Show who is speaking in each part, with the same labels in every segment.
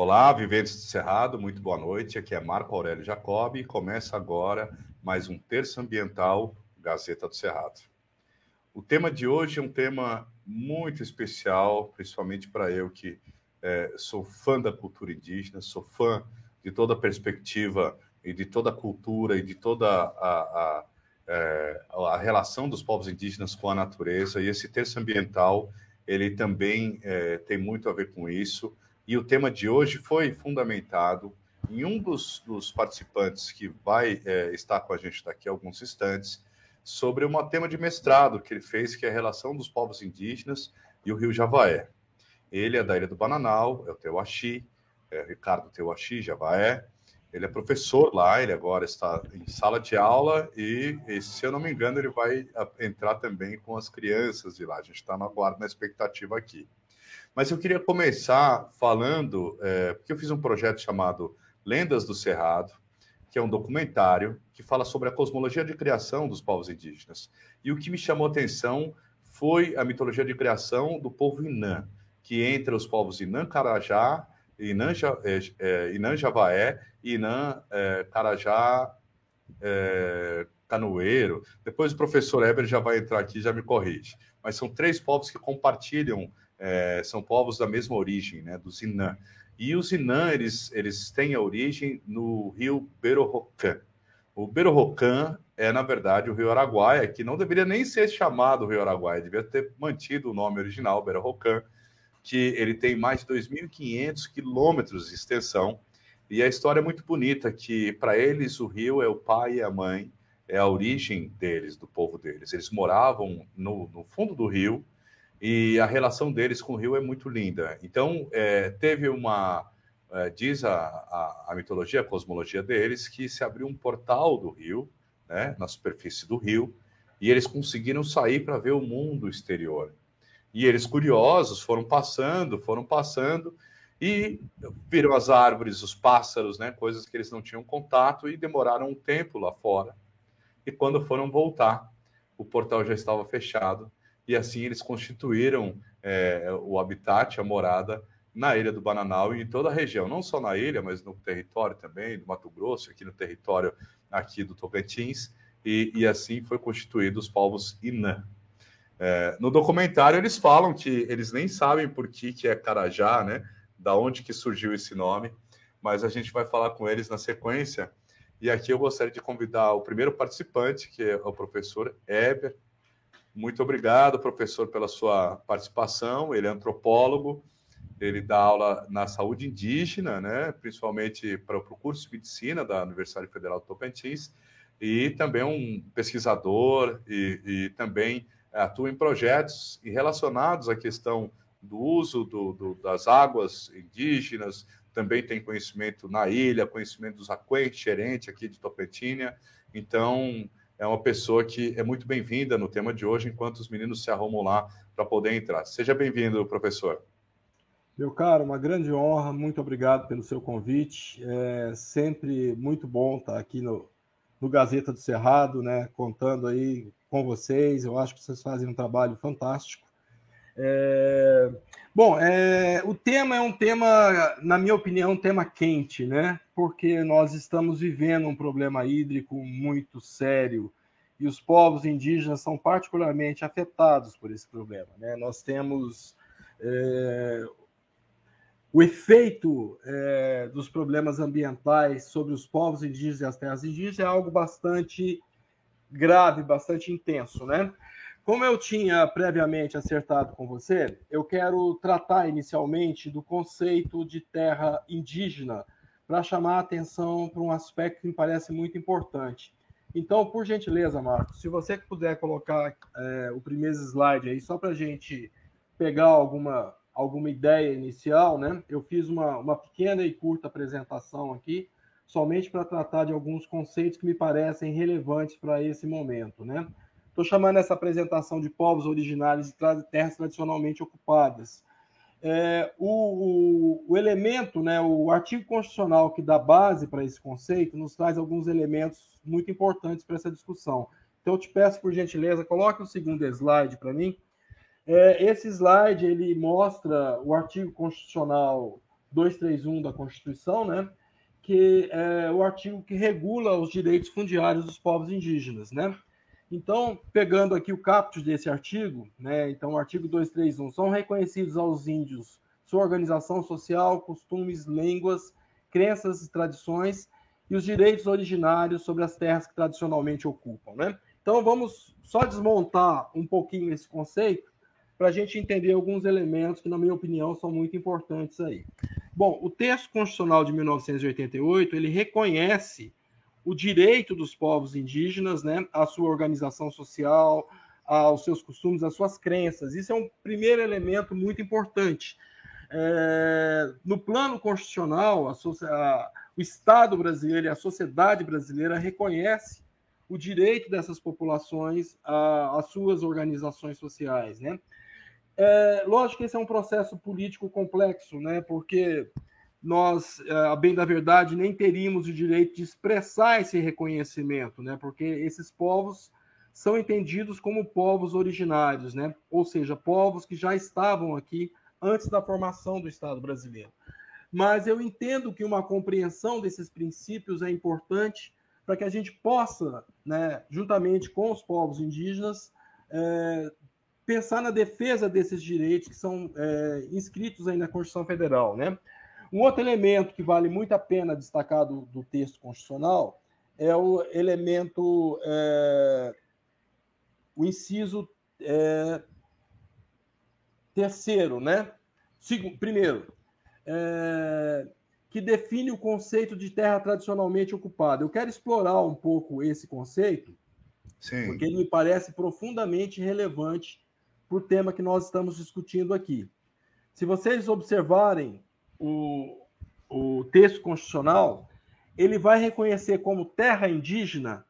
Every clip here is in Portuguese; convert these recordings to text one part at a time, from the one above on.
Speaker 1: Olá, viventes do Cerrado, muito boa noite. Aqui é Marco Aurélio Jacob e começa agora mais um Terço Ambiental Gazeta do Cerrado. O tema de hoje é um tema muito especial, principalmente para eu que é, sou fã da cultura indígena, sou fã de toda a perspectiva e de toda a cultura e de toda a, a, a, é, a relação dos povos indígenas com a natureza. E esse terço ambiental, ele também é, tem muito a ver com isso. E o tema de hoje foi fundamentado em um dos, dos participantes que vai é, estar com a gente daqui a alguns instantes, sobre um tema de mestrado que ele fez, que é a relação dos povos indígenas e o rio Javaé. Ele é da Ilha do Bananal, é o Teuaxi, é Ricardo Teuaxi, Javaé. Ele é professor lá, ele agora está em sala de aula e, e, se eu não me engano, ele vai entrar também com as crianças de lá. A gente está na guarda, na expectativa aqui. Mas eu queria começar falando, é, porque eu fiz um projeto chamado Lendas do Cerrado, que é um documentário que fala sobre a cosmologia de criação dos povos indígenas. E o que me chamou atenção foi a mitologia de criação do povo Inã, que entre os povos Inã Carajá, Inã, é, é, Inã Javaé e Inã é, Carajá é, Canoeiro. Depois o professor Eber já vai entrar aqui e já me corrige. Mas são três povos que compartilham, é, são povos da mesma origem, né, dos Inã. E os Inã, eles, eles têm a origem no rio Berorocã. O Berorocã é, na verdade, o rio Araguaia, que não deveria nem ser chamado Rio Araguaia, devia ter mantido o nome original, Berorocã, que ele tem mais de 2.500 quilômetros de extensão. E a história é muito bonita, que para eles o rio é o pai e a mãe, é a origem deles, do povo deles. Eles moravam no, no fundo do rio e a relação deles com o rio é muito linda. Então, é, teve uma... É, diz a, a, a, mitologia, a cosmologia deles, que se abriu um portal do rio, né, na superfície do rio, e eles conseguiram sair para ver o mundo exterior. E eles, curiosos, foram passando, foram passando, e viram as árvores, os pássaros, né, coisas que eles não tinham contato, e demoraram um tempo lá fora. E quando foram voltar, o portal já estava fechado, e assim eles constituíram é, o habitat, a morada, na ilha do Bananal e em toda a região, não só na ilha, mas no território também do Mato Grosso, aqui no território aqui do Tocantins, e, e assim foi constituído os povos Inã, é, no documentário eles falam que eles nem sabem por que, que é Carajá, né? Da onde que surgiu esse nome, mas a gente vai falar com eles na sequência. E aqui eu gostaria de convidar o primeiro participante, que é o professor Eber. Muito obrigado, professor, pela sua participação. Ele é antropólogo, ele dá aula na saúde indígena, né? principalmente para o curso de medicina da Universidade Federal do Tocantins, e também um pesquisador e, e também atua em projetos relacionados à questão do uso do, do, das águas indígenas, também tem conhecimento na ilha, conhecimento dos Aquém, Xerente, aqui de Topetínia. Então, é uma pessoa que é muito bem-vinda no tema de hoje, enquanto os meninos se arrumam lá para poder entrar. Seja bem-vindo, professor.
Speaker 2: Meu caro, uma grande honra, muito obrigado pelo seu convite. É sempre muito bom estar aqui no, no Gazeta do Cerrado, né, contando aí com vocês. Eu acho que vocês fazem um trabalho fantástico. É... Bom, é... o tema é um tema, na minha opinião, um tema quente, né? Porque nós estamos vivendo um problema hídrico muito sério e os povos indígenas são particularmente afetados por esse problema, né? Nós temos é... o efeito é, dos problemas ambientais sobre os povos indígenas e as terras indígenas é algo bastante grave, bastante intenso, né? Como eu tinha previamente acertado com você, eu quero tratar inicialmente do conceito de terra indígena para chamar a atenção para um aspecto que me parece muito importante. Então, por gentileza, Marcos, se você puder colocar é, o primeiro slide aí, só para a gente pegar alguma, alguma ideia inicial, né? Eu fiz uma, uma pequena e curta apresentação aqui somente para tratar de alguns conceitos que me parecem relevantes para esse momento, né? Estou chamando essa apresentação de povos originários de terras tradicionalmente ocupadas. É, o, o, o, elemento, né, o artigo constitucional que dá base para esse conceito, nos traz alguns elementos muito importantes para essa discussão. Então, eu te peço, por gentileza, coloque o segundo slide para mim. É, esse slide ele mostra o artigo constitucional 231 da Constituição, né? Que é o artigo que regula os direitos fundiários dos povos indígenas, né? Então, pegando aqui o caput desse artigo, né? Então, o artigo 231 são reconhecidos aos índios sua organização social, costumes, línguas, crenças e tradições e os direitos originários sobre as terras que tradicionalmente ocupam, né? Então, vamos só desmontar um pouquinho esse conceito para a gente entender alguns elementos que, na minha opinião, são muito importantes aí. Bom, o texto constitucional de 1988 ele reconhece o direito dos povos indígenas, né, à sua organização social, aos seus costumes, às suas crenças. Isso é um primeiro elemento muito importante. É, no plano constitucional, a, a, o Estado brasileiro e a sociedade brasileira reconhece o direito dessas populações às suas organizações sociais, né? É, lógico que esse é um processo político complexo, né? Porque nós, é, a bem da verdade, nem teríamos o direito de expressar esse reconhecimento, né? Porque esses povos são entendidos como povos originários, né? Ou seja, povos que já estavam aqui antes da formação do Estado brasileiro. Mas eu entendo que uma compreensão desses princípios é importante para que a gente possa, né, juntamente com os povos indígenas, é, pensar na defesa desses direitos que são é, inscritos aí na Constituição Federal. Né? Um outro elemento que vale muito a pena destacar do, do texto constitucional é o elemento, é, o inciso é, terceiro, né? Segundo, primeiro, é, que define o conceito de terra tradicionalmente ocupada. Eu quero explorar um pouco esse conceito, Sim. porque ele me parece profundamente relevante para o tema que nós estamos discutindo aqui. Se vocês observarem o, o texto constitucional, ele vai reconhecer como terra indígena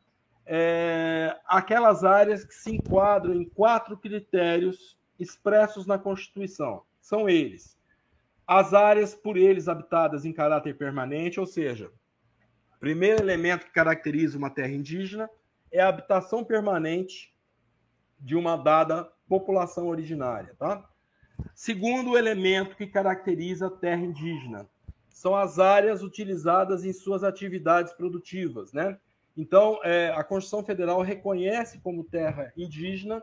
Speaker 2: é, aquelas áreas que se enquadram em quatro critérios expressos na Constituição. São eles: as áreas por eles habitadas em caráter permanente, ou seja, o primeiro elemento que caracteriza uma terra indígena é a habitação permanente de uma dada população originária, tá? Segundo elemento que caracteriza a terra indígena são as áreas utilizadas em suas atividades produtivas, né? Então, é, a Constituição Federal reconhece como terra indígena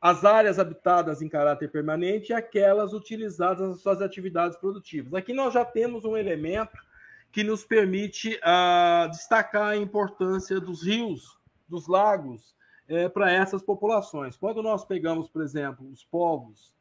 Speaker 2: as áreas habitadas em caráter permanente e aquelas utilizadas nas suas atividades produtivas. Aqui nós já temos um elemento que nos permite uh, destacar a importância dos rios, dos lagos é, para essas populações. Quando nós pegamos, por exemplo, os povos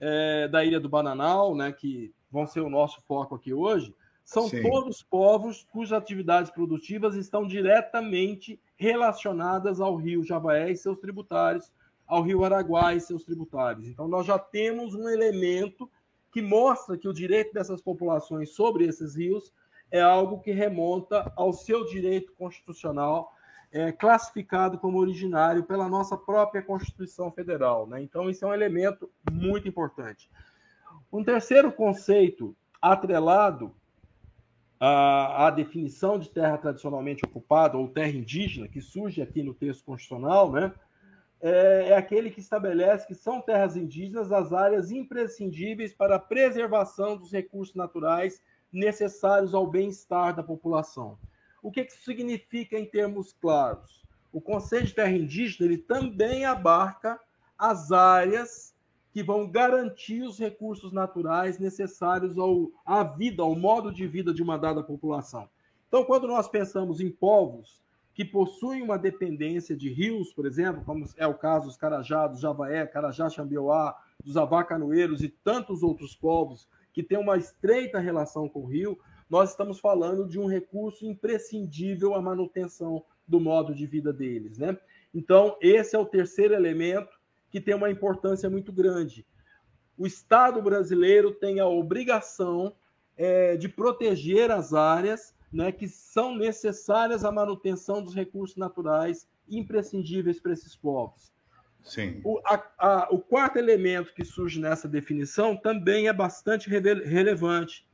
Speaker 2: é, da Ilha do Bananal, né, que vão ser o nosso foco aqui hoje, são Sim. todos povos cujas atividades produtivas estão diretamente relacionadas ao rio Javaé e seus tributários, ao rio Araguá e seus tributários. Então, nós já temos um elemento que mostra que o direito dessas populações sobre esses rios é algo que remonta ao seu direito constitucional é, classificado como originário pela nossa própria Constituição Federal. Né? Então, isso é um elemento muito importante. Um terceiro conceito atrelado à, à definição de terra tradicionalmente ocupada ou terra indígena, que surge aqui no texto constitucional, né? é, é aquele que estabelece que são terras indígenas as áreas imprescindíveis para a preservação dos recursos naturais necessários ao bem-estar da população. O que, que isso significa em termos claros? O conceito de terra indígena ele também abarca as áreas que vão garantir os recursos naturais necessários ao, à vida, ao modo de vida de uma dada população. Então, quando nós pensamos em povos que possuem uma dependência de rios, por exemplo, como é o caso dos Carajá, dos Javaé, Carajá, Xambioá, dos Avacanoeiros e tantos outros povos que têm uma estreita relação com o rio, nós estamos falando de um recurso imprescindível à manutenção do modo de vida deles, né? Então, esse é o terceiro elemento que tem uma importância muito grande. O Estado brasileiro tem a obrigação é, de proteger as áreas né, que são necessárias à manutenção dos recursos naturais imprescindíveis para esses povos. Sim. O, a, a, o quarto elemento que surge nessa definição também é bastante relevante,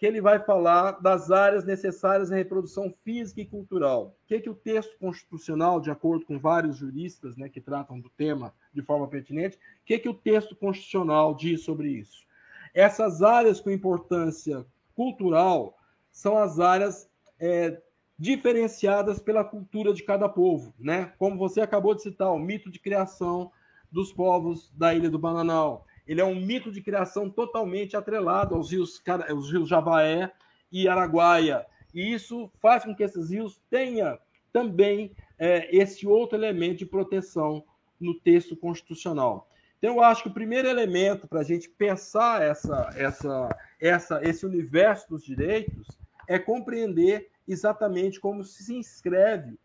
Speaker 2: que ele vai falar das áreas necessárias à reprodução física e cultural. O que, que o texto constitucional, de acordo com vários juristas né, que tratam do tema de forma pertinente, o que, que o texto constitucional diz sobre isso? Essas áreas com importância cultural são as áreas é, diferenciadas pela cultura de cada povo, né? Como você acabou de citar, o mito de criação dos povos da Ilha do Bananal. Ele é um mito de criação totalmente atrelado aos rios, aos rios Javaé e Araguaia. E isso faz com que esses rios tenham também é, esse outro elemento de proteção no texto constitucional. Então, eu acho que o primeiro elemento para a gente pensar essa, essa, essa, esse universo dos direitos é compreender exatamente como se inscreve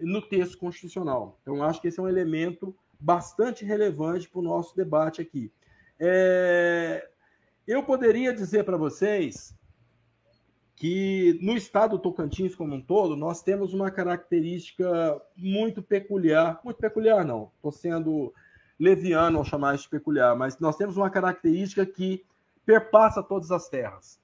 Speaker 2: no texto constitucional. Então, eu acho que esse é um elemento bastante relevante para o nosso debate aqui. É... Eu poderia dizer para vocês que no estado do Tocantins como um todo, nós temos uma característica muito peculiar, muito peculiar não, estou sendo leviano ao chamar isso de peculiar, mas nós temos uma característica que perpassa todas as terras.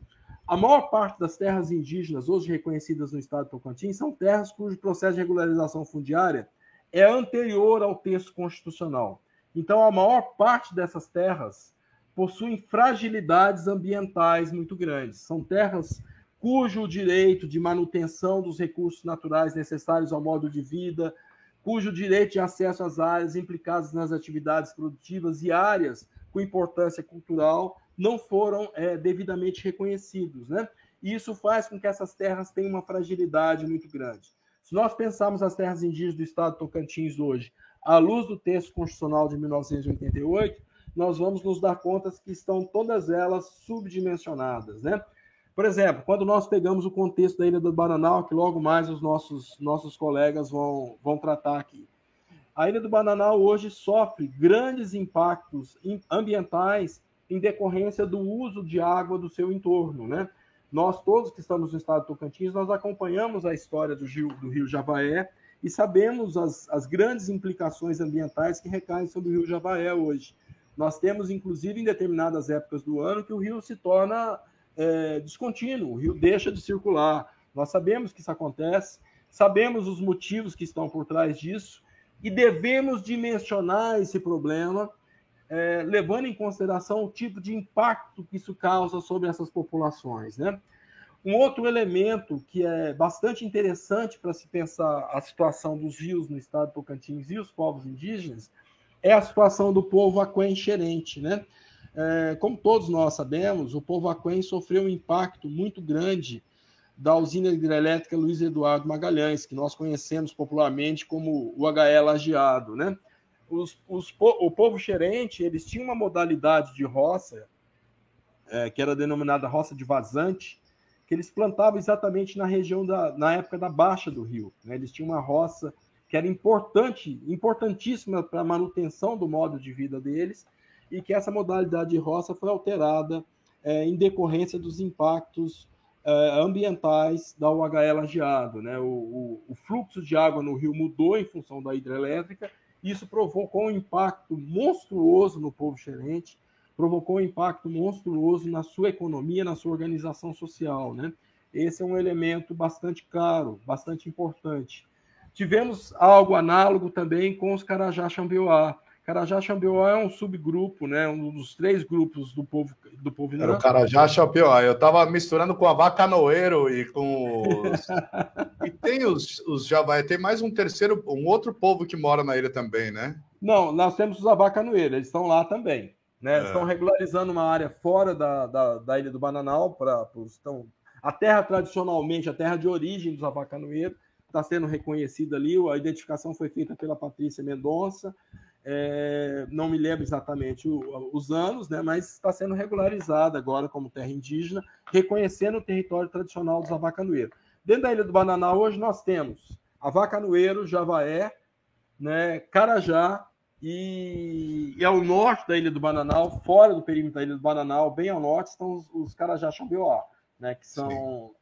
Speaker 2: A maior parte das terras indígenas hoje reconhecidas no estado do Tocantins são terras cujo processo de regularização fundiária é anterior ao texto constitucional. Então, a maior parte dessas terras possuem fragilidades ambientais muito grandes. São terras cujo direito de manutenção dos recursos naturais necessários ao modo de vida, cujo direito de acesso às áreas implicadas nas atividades produtivas e áreas com importância cultural não foram é, devidamente reconhecidos. Né? E isso faz com que essas terras tenham uma fragilidade muito grande. Se nós pensarmos as terras indígenas do estado de Tocantins hoje, à luz do texto constitucional de 1988, nós vamos nos dar conta que estão todas elas subdimensionadas. Né? Por exemplo, quando nós pegamos o contexto da Ilha do Bananal, que logo mais os nossos, nossos colegas vão, vão tratar aqui. A Ilha do Bananal hoje sofre grandes impactos ambientais em decorrência do uso de água do seu entorno, né? Nós todos que estamos no estado de Tocantins, nós acompanhamos a história do rio, do rio Javaé e sabemos as, as grandes implicações ambientais que recaem sobre o rio Javaé hoje. Nós temos, inclusive, em determinadas épocas do ano, que o rio se torna é, descontínuo, o rio deixa de circular. Nós sabemos que isso acontece, sabemos os motivos que estão por trás disso e devemos dimensionar esse problema, é, levando em consideração o tipo de impacto que isso causa sobre essas populações. Né? Um outro elemento que é bastante interessante para se pensar a situação dos rios no estado de Tocantins e os povos indígenas é a situação do povo aquenxerente, né? É, como todos nós sabemos, o povo aquém sofreu um impacto muito grande da usina hidrelétrica Luiz Eduardo Magalhães, que nós conhecemos popularmente como o HE Lajeado. Né? Os, os, o povo xerente eles tinham uma modalidade de roça, é, que era denominada roça de vazante, que eles plantavam exatamente na região da na época da baixa do rio. Né? Eles tinham uma roça que era importante, importantíssima para a manutenção do modo de vida deles, e que essa modalidade de roça foi alterada é, em decorrência dos impactos é, ambientais da UHE lajeado. Né? O, o, o, fluxo de água no rio mudou em função da hidrelétrica, e isso provocou um impacto monstruoso no povo xerente, provocou um impacto monstruoso na sua economia, na sua organização social. Né? Esse é um elemento bastante caro, bastante importante. Tivemos algo análogo também com os Carajá Xambioá, Carajá Xambioá é um subgrupo, né? Um dos três grupos do povo do povo
Speaker 1: Era o Carajá Xambioá. Eu estava misturando com a Vacanoeiro e com os... e tem os, os Javaí, tem mais um terceiro, um outro povo que mora na ilha também, né?
Speaker 2: Não, nós temos os Avacanoeiro, eles estão lá também. Né? É. Estão regularizando uma área fora da, da, da ilha do Bananal para estão a terra tradicionalmente, a terra de origem dos Avacanoeiros, está sendo reconhecida ali. A identificação foi feita pela Patrícia Mendonça é, não me lembro exatamente o, os anos, né, mas está sendo regularizada agora como terra indígena, reconhecendo o território tradicional dos avacanoeiros. Dentro da Ilha do Bananal, hoje nós temos avacanoeiro, Javaé, né, Carajá e, e, ao norte da Ilha do Bananal, fora do perímetro da Ilha do Bananal, bem ao norte, estão os, os Carajá Xambioá, né, que são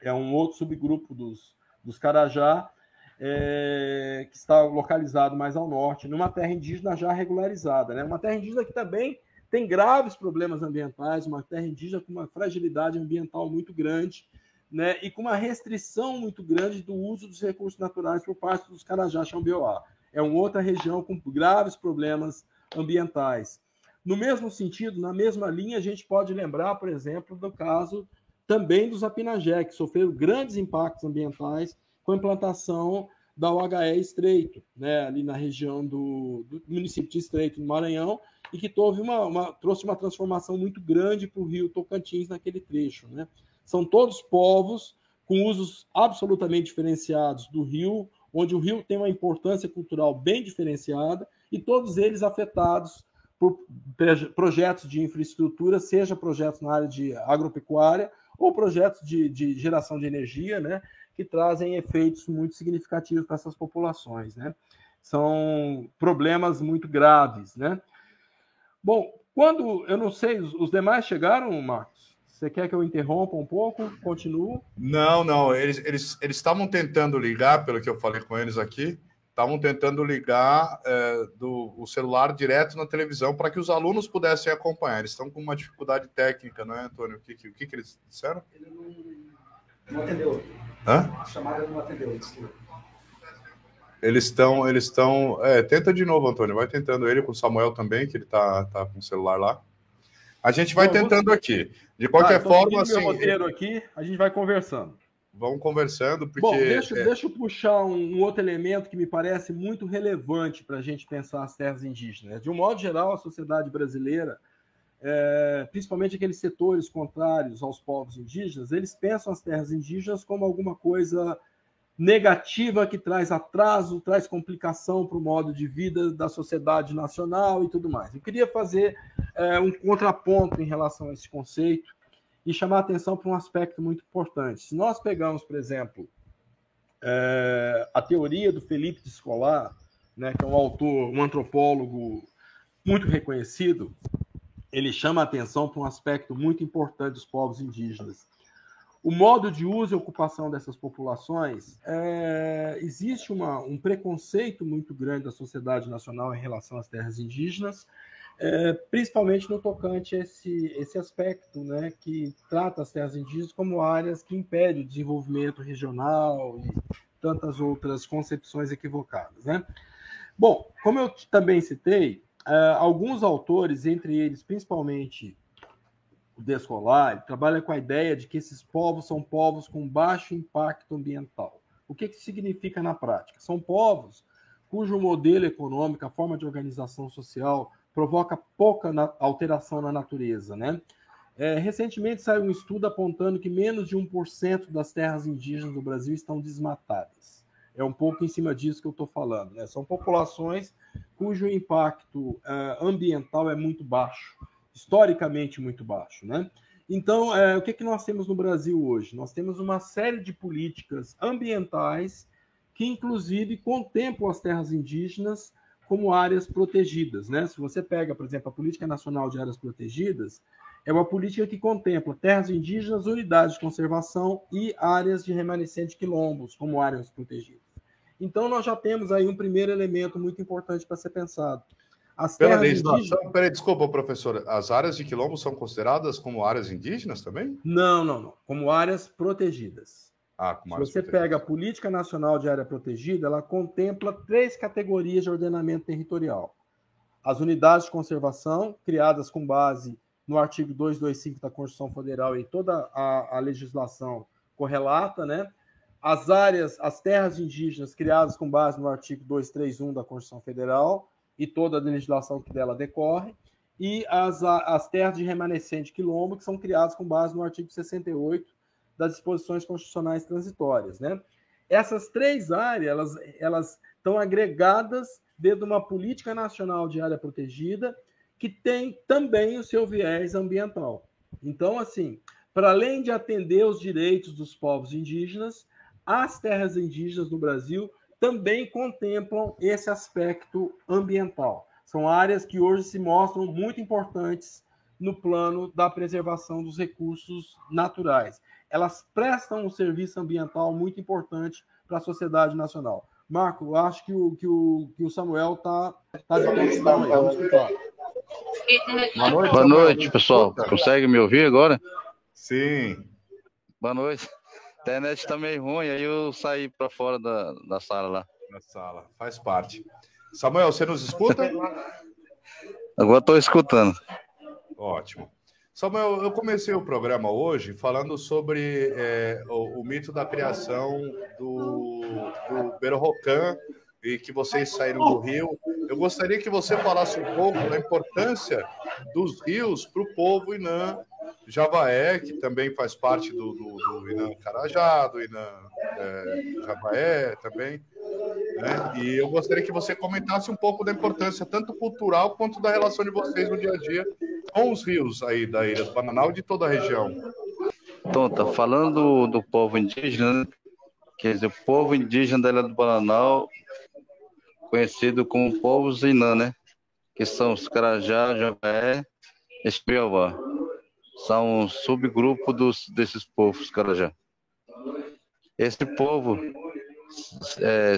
Speaker 2: é um outro subgrupo dos, dos Carajá, é, que está localizado mais ao norte, numa terra indígena já regularizada. Né? Uma terra indígena que também tem graves problemas ambientais, uma terra indígena com uma fragilidade ambiental muito grande, né? e com uma restrição muito grande do uso dos recursos naturais por parte dos Carajá Xambioá. É uma outra região com graves problemas ambientais. No mesmo sentido, na mesma linha, a gente pode lembrar, por exemplo, do caso também dos Apinagé, que sofreram grandes impactos ambientais com a implantação da UHE Estreito, né, ali na região do, do município de Estreito, no Maranhão, e que teve uma, uma trouxe uma transformação muito grande para o rio Tocantins naquele trecho. Né? São todos povos com usos absolutamente diferenciados do rio, onde o rio tem uma importância cultural bem diferenciada, e todos eles afetados por projetos de infraestrutura, seja projetos na área de agropecuária ou projetos de, de geração de energia, né, que trazem efeitos muito significativos para essas populações. Né? São problemas muito graves. Né? Bom, quando, eu não sei, os demais chegaram, Marcos? Você quer que eu interrompa um pouco? Continuo?
Speaker 1: Não, não. Eles eles eles estavam tentando ligar, pelo que eu falei com eles aqui, estavam tentando ligar é, do o celular direto na televisão para que os alunos pudessem acompanhar. Eles estão com uma dificuldade técnica, não é, Antônio? O que, que, o que, que eles disseram? Ele
Speaker 3: não, não atendeu.
Speaker 1: Hã?
Speaker 3: A chamada não atendeu.
Speaker 1: Eles estão, eles estão. É, tenta de novo, Antônio. Vai tentando ele com o Samuel também, que ele tá, tá com o celular lá. A gente vai Bom, tentando você... aqui. De qualquer ah, forma, assim.
Speaker 2: roteiro aqui, a gente vai conversando.
Speaker 1: Vamos conversando, porque.
Speaker 2: Bom, deixa, é... deixa eu puxar um, um, outro elemento que me parece muito relevante para a gente pensar as terras indígenas. De um modo geral, a sociedade brasileira, é, principalmente aqueles setores contrários aos povos indígenas, eles pensam as terras indígenas como alguma coisa negativa que traz atraso, traz complicação para o modo de vida da sociedade nacional e tudo mais. Eu queria fazer é, um contraponto em relação a esse conceito e chamar atenção para um aspecto muito importante. Se nós pegamos, por exemplo, é, a teoria do Felipe de Escolar, né, que é um autor, um antropólogo muito reconhecido, ele chama atenção para um aspecto muito importante dos povos indígenas, o modo de uso e ocupação dessas populações, é, existe uma, um preconceito muito grande da sociedade nacional em relação às terras indígenas, é, principalmente no tocante a esse, esse aspecto, né, que trata as terras indígenas como áreas que impedem o desenvolvimento regional e tantas outras concepções equivocadas. Né? Bom, como eu também citei, é, alguns autores, entre eles principalmente o Descolar, ele trabalha com a ideia de que esses povos são povos com baixo impacto ambiental. O que, que significa na prática? São povos cujo modelo econômico, a forma de organização social, provoca pouca na, alteração na natureza. Né? É, recentemente saiu um estudo apontando que menos de 1% das terras indígenas do Brasil estão desmatadas. É um pouco em cima disso que eu estou falando. Né? São populações cujo impacto uh, ambiental é muito baixo historicamente muito baixo, né? Então, é, o que, que nós temos no Brasil hoje? Nós temos uma série de políticas ambientais que, inclusive, contemplam as terras indígenas como áreas protegidas. Né? Se você pega, por exemplo, a Política Nacional de Áreas Protegidas, é uma política que contempla terras indígenas, unidades de conservação e áreas de remanescente quilombos como áreas protegidas. Então, nós já temos aí um primeiro elemento muito importante para ser pensado.
Speaker 1: As Pela legislação, indígenas... peraí, desculpa, professora, as áreas de quilombo são consideradas como áreas indígenas também?
Speaker 2: Não, não, não. Como áreas protegidas.
Speaker 1: Ah,
Speaker 2: Se você pega a Política Nacional de Área Protegida, ela contempla três categorias de ordenamento territorial. As unidades de conservação, criadas com base no artigo 225 da Constituição Federal e toda a, a legislação correlata, né? As áreas, as terras indígenas criadas com base no artigo 231 da Constituição Federal, e toda a legislação que dela decorre, e as, as terras de remanescente quilombo, que são criadas com base no artigo 68 das disposições constitucionais transitórias. Né? Essas três áreas elas, elas estão agregadas dentro de uma política nacional de área protegida que tem também o seu viés ambiental. Então, assim, para além de atender os direitos dos povos indígenas, as terras indígenas no Brasil também contemplam esse aspecto ambiental. São áreas que hoje se mostram muito importantes no plano da preservação dos recursos naturais. Elas prestam um serviço ambiental muito importante para a sociedade nacional. Marco, acho que o, que o, que o Samuel está tá de condição aí. Vamos escutar.
Speaker 4: Boa noite, Boa noite pessoal. Consegue me ouvir agora?
Speaker 1: Sim.
Speaker 4: Boa noite. A internet tá meio ruim, aí eu saí para fora da, da sala lá.
Speaker 1: Na sala, faz parte. Samuel, você nos escuta?
Speaker 4: Agora estou escutando.
Speaker 1: Ótimo. Samuel, eu comecei o programa hoje falando sobre é, o, o, mito da criação do, do Berrocan e que vocês saíram do rio. Eu gostaria que você falasse um pouco da importância dos rios para o povo Inã Javaé, que também faz parte do, do, do Inã Carajá, do Inã é, Javaé também. Né? E eu gostaria que você comentasse um pouco da importância, tanto cultural quanto da relação de vocês no dia a dia com os rios aí da Ilha do Bananal e de toda a região.
Speaker 4: Tonta, falando do, povo indígena, quer dizer, o povo indígena da Ilha do Bananal, conhecido como povo Zinã, né? Que são os Carajá, Javaé e Espiová. São um subgrupo dos, desses povos Carajá. Esse povo é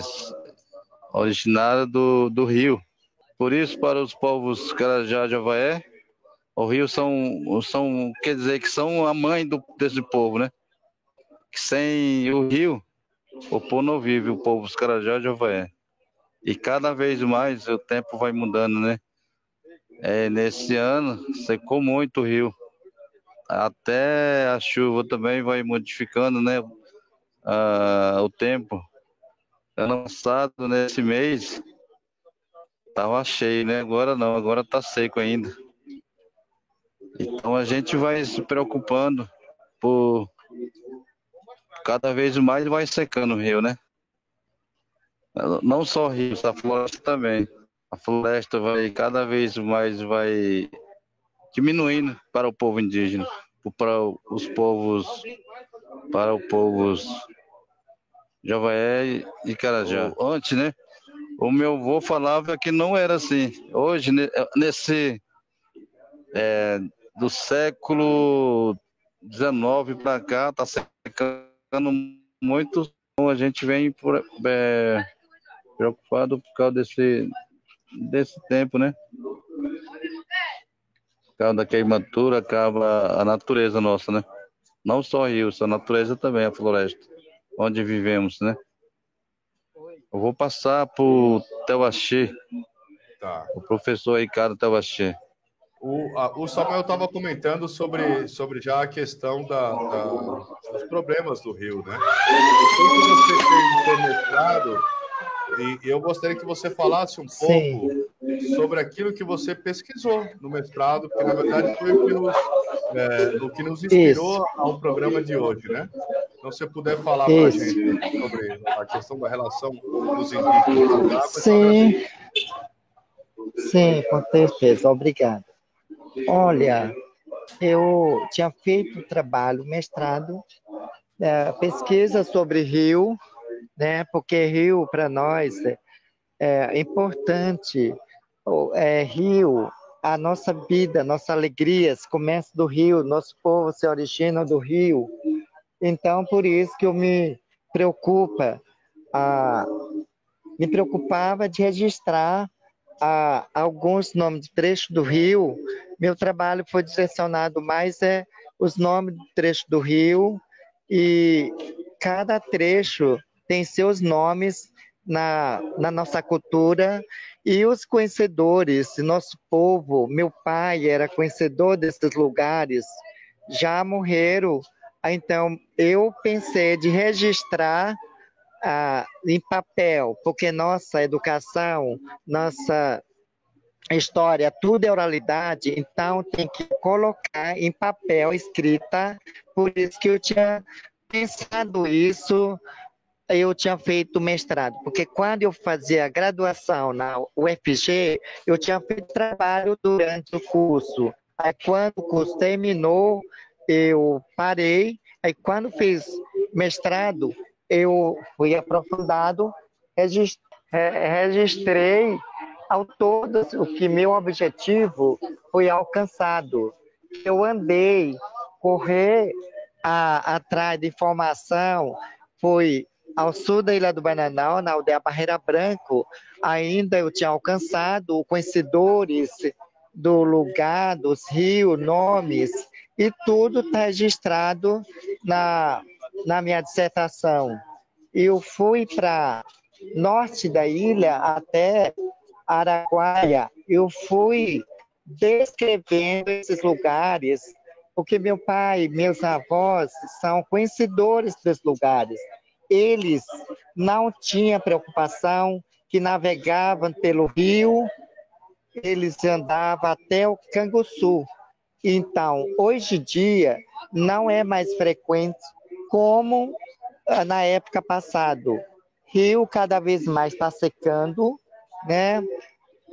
Speaker 4: originário do, do rio. Por isso, para os povos Carajá, Javaé, o rio são, são, quer dizer que são a mãe do, desse povo, né? Que sem o rio, o povo não vive, o povo dos Carajá e Javaé. E cada vez mais o tempo vai mudando, né? É, nesse ano secou muito o rio. Até a chuva também vai modificando, né? Ah, o tempo. Ano passado, nesse mês, tava cheio, né? Agora não, agora tá seco ainda. Então a gente vai se preocupando por cada vez mais vai secando o rio, né? Não só rio, a floresta também. A floresta vai cada vez mais vai diminuindo para o povo indígena, para os povos, para os povos Javaé e Carajá. Antes, né? O meu avô falava que não era assim. Hoje, nesse é, do século XIX para cá, está secando muito. Então a gente vem por, é, preocupado por causa desse, desse tempo, né? Por causa da queimatura, acaba a natureza nossa, né? Não só rios, a natureza também, a floresta, onde vivemos, né? Eu vou passar para o Teuaxê, tá. o professor Ricardo Teuaxê.
Speaker 1: O, a, o Samuel estava comentando sobre, sobre já a questão da, da, dos problemas do Rio, né? O que você tem mestrado, e, e eu gostaria que você falasse um pouco Sim. sobre aquilo que você pesquisou no mestrado, que na verdade foi o que nos, é, o que nos inspirou Isso. ao programa de hoje, né? Então, se você puder falar para a gente sobre a questão da relação dos indígenas.
Speaker 5: Sim. Sim, com certeza. Obrigado. Olha, eu tinha feito trabalho, mestrado, é, pesquisa sobre rio, né? Porque rio para nós é, é importante. É, rio, a nossa vida, nossa alegria começa do rio, nosso povo se origina do rio. Então, por isso que eu me preocupa, a, me preocupava de registrar a, alguns nomes de trecho do rio meu trabalho foi direcionado mais é os nomes do trecho do rio e cada trecho tem seus nomes na, na nossa cultura e os conhecedores, nosso povo, meu pai era conhecedor desses lugares, já morreram. Então, eu pensei de registrar ah, em papel, porque nossa educação, nossa história, tudo é oralidade, então tem que colocar em papel, escrita, por isso que eu tinha pensado isso, eu tinha feito mestrado, porque quando eu fazia graduação na UFG, eu tinha feito trabalho durante o curso, aí quando o curso terminou, eu parei, aí quando fiz mestrado, eu fui aprofundado, registrei ao todo, o que meu objetivo foi alcançado. Eu andei, correr a, atrás de informação, fui ao sul da Ilha do Bananal, na aldeia Barreira Branco, ainda eu tinha alcançado conhecedores do lugar, dos rios, nomes, e tudo está registrado na, na minha dissertação. Eu fui para norte da ilha até Araguaia, eu fui descrevendo esses lugares, porque meu pai, meus avós são conhecedores desses lugares. Eles não tinham preocupação que navegavam pelo rio, eles andavam até o Canguçu. Então, hoje em dia, não é mais frequente como ah, na época passada. Rio cada vez mais está secando, né?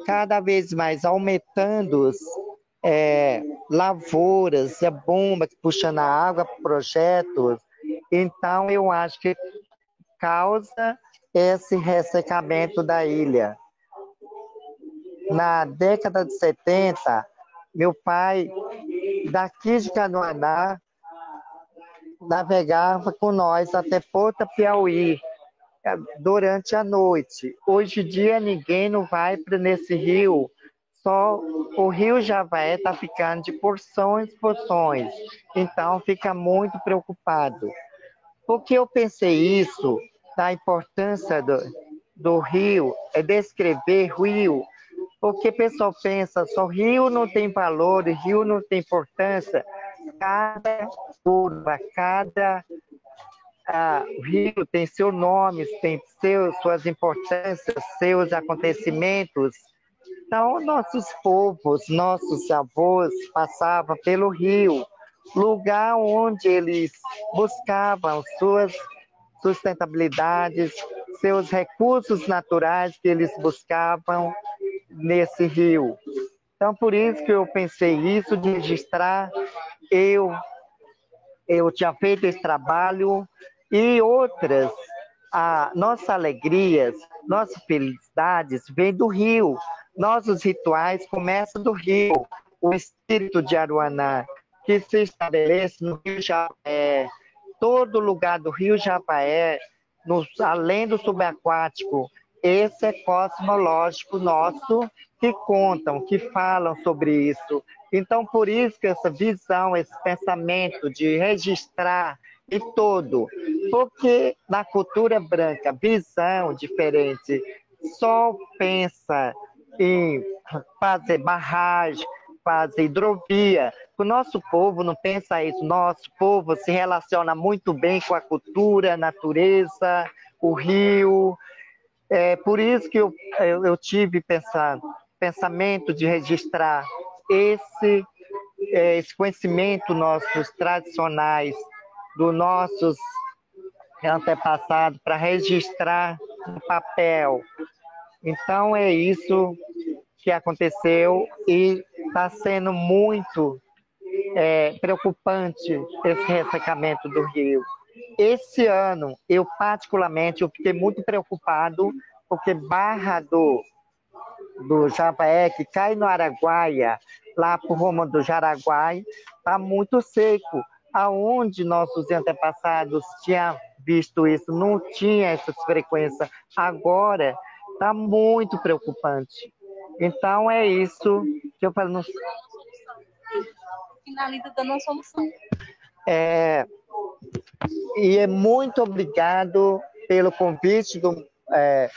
Speaker 5: cada vez mais aumentando é, lavouras, é bomba puxando a água projetos. Então, eu acho que causa esse ressecamento da ilha. Na década de 70, meu pai, daqui de Canoaná, navegava com nós até Porto Piauí, é, durante a noite. Hoje em dia ninguém não vai para nesse rio, só o rio Javaé está ficando de porções, porções. Então fica muito preocupado. Por que eu pensei isso, da importância do, do rio, é descrever rio, porque o pessoal pensa só rio não tem valor, rio não tem importância. Cada curva, cada ah, rio tem seu nome, tem seus, suas importâncias, seus acontecimentos. Então, nossos povos, nossos avós passavam pelo rio, lugar onde eles buscavam suas sustentabilidades, seus recursos naturais que eles buscavam nesse rio. Então, por isso que eu pensei isso de registrar. Eu, eu tinha feito esse trabalho e outras, a, nossas alegrias, nossas felicidades vêm do rio. Nossos rituais começam do rio. O espírito de Aruaná, que se estabelece no Rio Japaé, todo lugar do Rio Japaé, no, além do subaquático, esse é cosmológico nosso que contam, que falam sobre isso. Então, por isso que essa visão, esse pensamento de registrar e todo. Porque na cultura branca, visão diferente, só pensa em fazer barragem, fazer hidrovia. O nosso povo não pensa isso. Nosso povo se relaciona muito bem com a cultura, a natureza, o rio. É por isso que eu, eu, eu tive pensado, pensamento de registrar esse, é, esse conhecimento nossos tradicionais dos nossos antepassados para registrar no papel. Então é isso que aconteceu e está sendo muito é, preocupante esse ressecamento do rio. Esse ano, eu particularmente, eu fiquei muito preocupado porque Barra do, do Javaé, que cai no Araguaia, lá por rumo do Jaraguai, está muito seco aonde nossos antepassados tinham visto isso, não tinha essas frequências. Agora está muito preocupante. Então é isso que eu falo. No...
Speaker 6: Finaliza dando uma solução.
Speaker 5: É, e é muito obrigado pelo convite do é,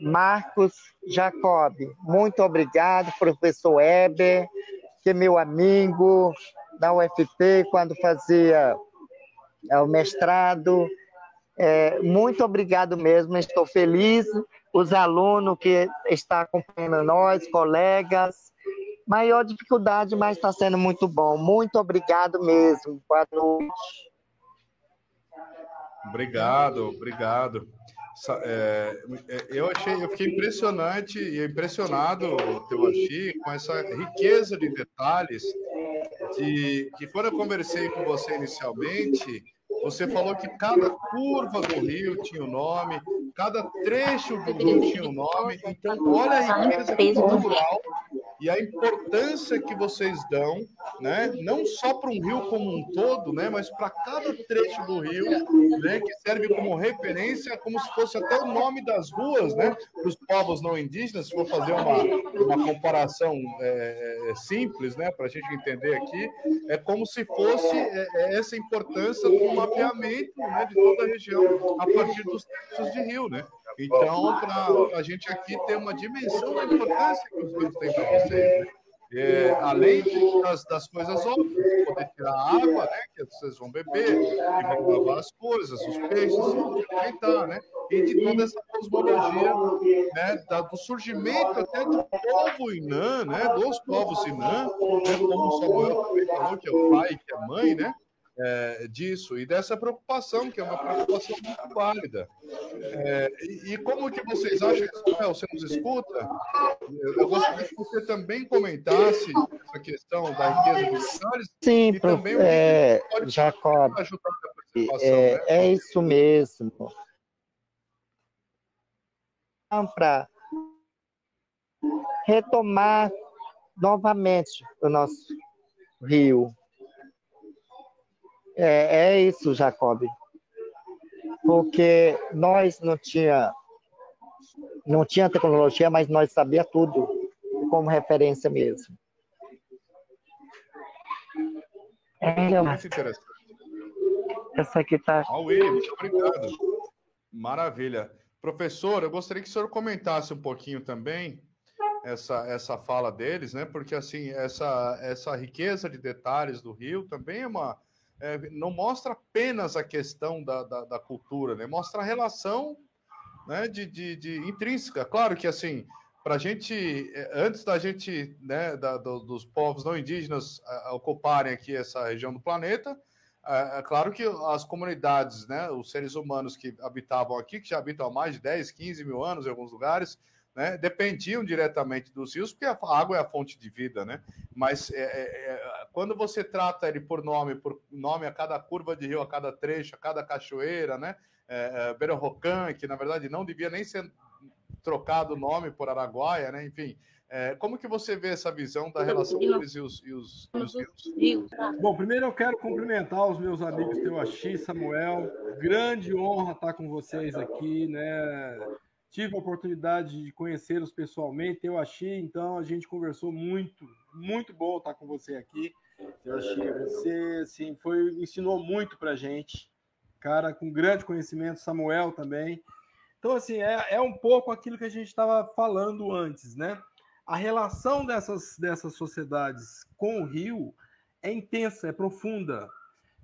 Speaker 5: Marcos Jacob. Muito obrigado, professor Weber, que é meu amigo, da UFP, quando fazia é, o mestrado. É, muito obrigado mesmo, estou feliz. Os alunos que estão acompanhando nós, colegas. Maior dificuldade, mas está sendo muito bom. Muito obrigado mesmo. Boa noite.
Speaker 1: Obrigado, obrigado. É, é, eu achei, eu fiquei impressionante e impressionado, teu Axi, com essa riqueza de detalhes de que quando eu conversei com você inicialmente, você falou que cada curva do rio tinha um nome, cada trecho do rio tinha um nome. Então, olha a riqueza cultural e a importância que vocês dão, né? Não só para um rio como um todo, né? Mas para cada trecho do rio, né? Que serve como referência, como se fosse até o nome das ruas, né? Para os povos não indígenas, se for fazer uma, uma comparação é, é simples, né? Para a gente entender aqui, é como se fosse é, é essa importância do mapeamento, né? De toda a região a partir dos trechos de rio, né? Então, para a gente aqui ter uma dimensão da importância que os rios têm para vocês. Né? É, além das, das, coisas óbvias, poder tirar água, né, que vocês vão beber, lavar as coisas, os peixes, alimentar, né, e de toda essa cosmologia, né, da, do surgimento até do povo Inã, né, dos povos Inã, né, como Samuel falou, que é o pai, que é a mãe, né, é, disso e dessa preocupação, que é uma preocupação muito válida. É, e, e, como que vocês acham, Samuel, você nos escuta? Eu gostaria que você também comentasse essa questão da riqueza dos detalhes.
Speaker 5: Sim, e também é, Jacob, é, né? é isso mesmo. Para retomar novamente o nosso rio, é, é isso, Jacob. Porque nós não tinha não tinha tecnologia, mas nós sabia tudo como referência mesmo.
Speaker 1: É, muito interessante.
Speaker 5: Essa aqui tá.
Speaker 1: William, muito obrigado. Maravilha. Professor, eu gostaria que o senhor comentasse um pouquinho também essa, essa fala deles, né? Porque assim, essa, essa riqueza de detalhes do Rio também é uma, é, não mostra apenas a questão da, da, da, cultura, né? Mostra a relação né, de, de, de intrínseca. Claro que assim, para a gente, é, antes da gente, né, da, do, dos povos não indígenas a, a ocuparem aqui essa região do planeta, é, é, claro que as comunidades, né, os seres humanos que habitavam aqui, que já habitam há mais de 10, 15 mil anos em alguns lugares, né, dependiam diretamente dos rios, porque a água é a fonte de vida, né? Mas é, é, é, quando você trata ele por nome, por nome a cada curva de rio, a cada trecho, a cada cachoeira, né? É, é, Rocan, que na verdade não devia nem ser trocado o nome por Araguaia, né? Enfim, é, como que você vê essa visão da relação deles e os, e os, e os rios?
Speaker 2: Bom, primeiro eu quero cumprimentar os meus amigos Teuaxi, Samuel. Grande honra estar com vocês aqui, né? Tive a oportunidade de conhecê-los pessoalmente, eu achei, então a gente conversou muito, muito bom estar com você aqui. Eu achei, você assim, foi, ensinou muito para gente, cara com grande conhecimento, Samuel também. Então, assim, é, é um pouco aquilo que a gente estava falando antes, né? A relação dessas, dessas sociedades com o rio é intensa, é profunda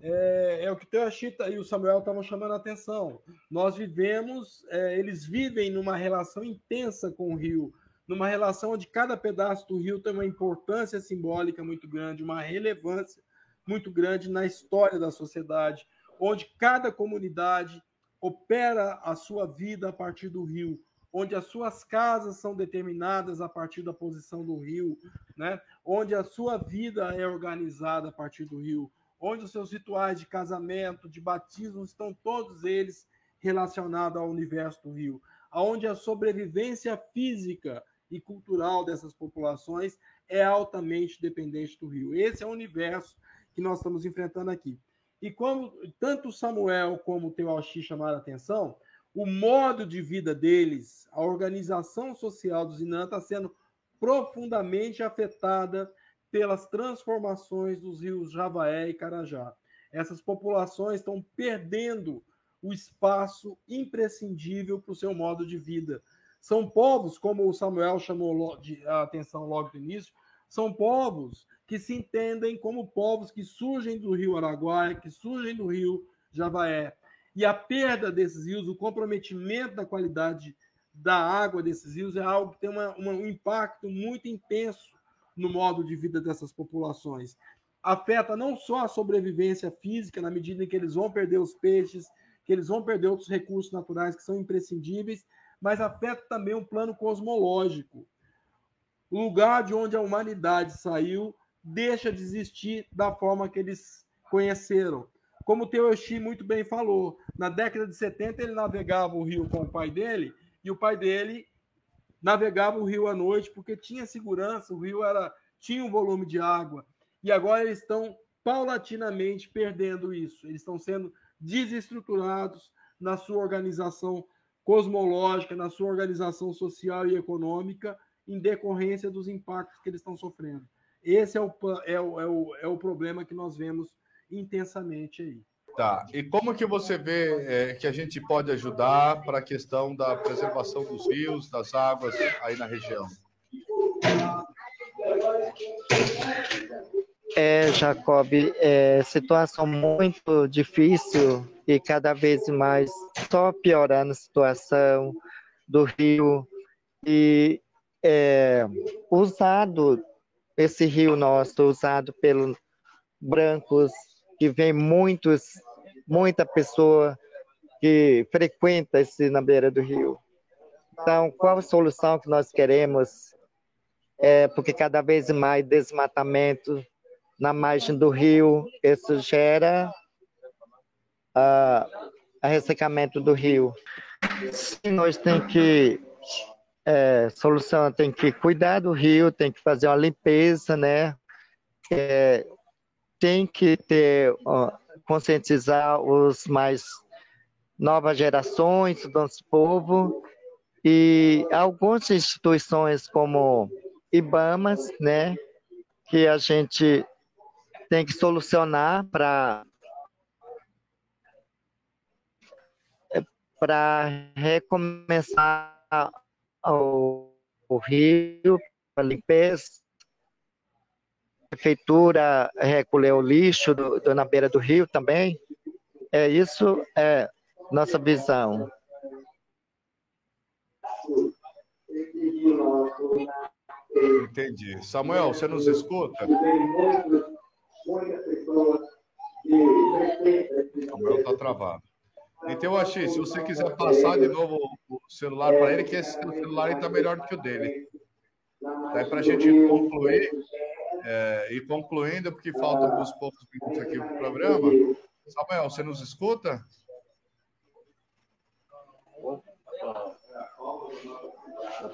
Speaker 2: é, é o que o Teochita e o Samuel estavam chamando a atenção. Nós vivemos, é, eles vivem numa relação intensa com o rio, numa relação onde cada pedaço do rio tem uma importância simbólica muito grande, uma relevância muito grande na história da sociedade, onde cada comunidade opera a sua vida a partir do rio, onde as suas casas são determinadas a partir da posição do rio, né? onde a sua vida é organizada a partir do rio, onde os seus rituais de casamento, de batismo, estão todos eles relacionados ao universo do rio, aonde a sobrevivência física e cultural dessas populações é altamente dependente do rio. Esse é o universo que nós estamos enfrentando aqui. E como tanto Samuel como o Teuaxi chamaram a atenção, o modo de vida deles, a organização social dos Inã está sendo profundamente afetada pelas transformações dos rios Javaé e Carajá. Essas populações estão perdendo o espaço imprescindível para o seu modo de vida. São povos, como o Samuel chamou a atenção logo no início, são povos que se entendem como povos que surgem do rio Araguaia, que surgem do rio Javaé. E a perda desses rios, o comprometimento da qualidade da água desses rios é algo que tem uma, um impacto muito intenso no modo de vida dessas populações. Afeta não só a sobrevivência física, na medida em que eles vão perder os peixes, que eles vão perder outros recursos naturais que são imprescindíveis, mas afeta também um plano cosmológico. O lugar de onde a humanidade saiu deixa de existir da forma que eles conheceram. Como o Teoshi muito bem falou, na década de 70 ele navegava o rio com o pai dele, e o pai dele navegava o rio à noite porque tinha segurança, o rio era tinha um volume de água. E agora eles estão paulatinamente perdendo isso. Eles estão sendo desestruturados na sua organização cosmológica, na sua organização social e econômica, em decorrência dos impactos que eles estão sofrendo. Esse é o, é o, é o, é o problema que nós vemos intensamente aí.
Speaker 1: Tá. E como que você vê é, que a gente pode ajudar para a questão da preservação dos rios, das águas aí na região?
Speaker 5: é, Jacob, é situação muito difícil e cada vez mais só piorando a situação do rio e é, usado esse rio nosso usado pelos brancos que vem muitos muita pessoa que frequenta esse na beira do rio. Então, qual a solução que nós queremos? É porque cada vez mais desmatamento na margem do rio, isso gera uh, a ressecamento do rio. Sim, nós temos que é, solução tem que cuidar do rio, tem que fazer uma limpeza, né? É, tem que ter conscientizar os mais novas gerações do nosso povo. E algumas instituições como IBAMAS, né, que a gente tem que solucionar para para recomeçar o, o rio, a limpeza, prefeitura recolher o lixo do, do, na beira do rio também. É isso é nossa visão.
Speaker 1: Entendi. Samuel, você nos escuta? Samuel está travado. Então, Axi, se você quiser passar de novo o celular para ele, que esse celular está melhor do que o dele. Daí para a gente concluir, é, e concluindo, porque faltam alguns poucos minutos aqui para o programa. Samuel, você nos escuta?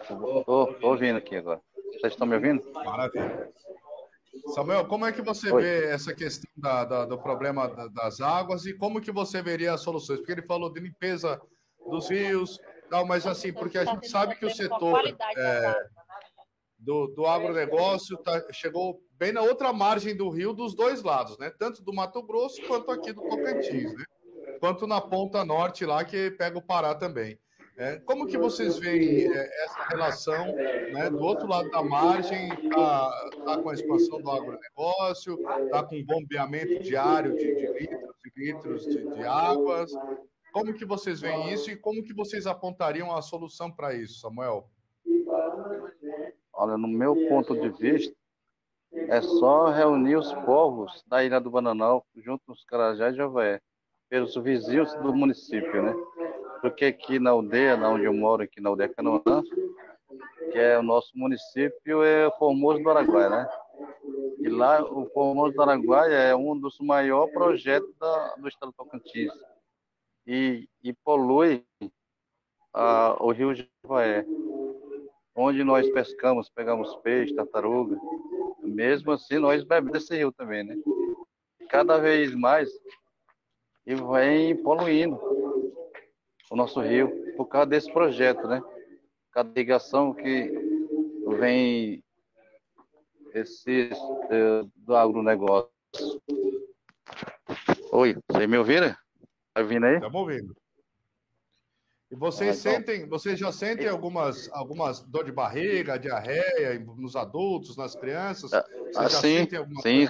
Speaker 4: Estou ouvindo aqui agora. Vocês estão me ouvindo?
Speaker 1: Maravilha. Samuel, como é que você Oi. vê essa questão da, da, do problema da, das águas e como que você veria as soluções? Porque ele falou de limpeza dos rios, tal, mas assim, porque a gente sabe que o setor é, do, do agronegócio tá, chegou bem na outra margem do rio dos dois lados, né? Tanto do Mato Grosso quanto aqui do Tocantins, né? Quanto na ponta norte lá, que pega o Pará também. É, como que vocês veem é, essa relação né, do outro lado da margem? Está tá com a expansão do agronegócio, está com bombeamento diário de, de litros e litros de, de, águas. Como que vocês veem isso e como que vocês apontariam a solução para isso, Samuel?
Speaker 4: Olha, no meu ponto de vista, é só reunir os povos da Ilha do Bananal junto com os Carajá e Jové, pelos vizinhos do município, né? porque aqui na aldeia, onde eu moro, aqui na aldeia Canoã, que é o nosso município, é Formoso do Araguaia, né? E lá, o Formoso do Araguaia é um dos maiores projetos da, do estado do Tocantins. E, e polui a, o rio Javaé, onde nós pescamos, pegamos peixe, tartaruga. Mesmo assim, nós bebemos desse rio também, né? Cada vez mais, e vem poluindo o nosso rio por causa desse projeto, né? Cada ligação que vem esse é, do agronegócio. Oi, vocês me ouviram? Tá ouvindo aí?
Speaker 1: Estamos ouvindo. E vocês ah, então... sentem, vocês já sentem algumas, algumas dor de barriga, diarreia nos adultos, nas crianças?
Speaker 4: Ah, vocês ah, sim, sim,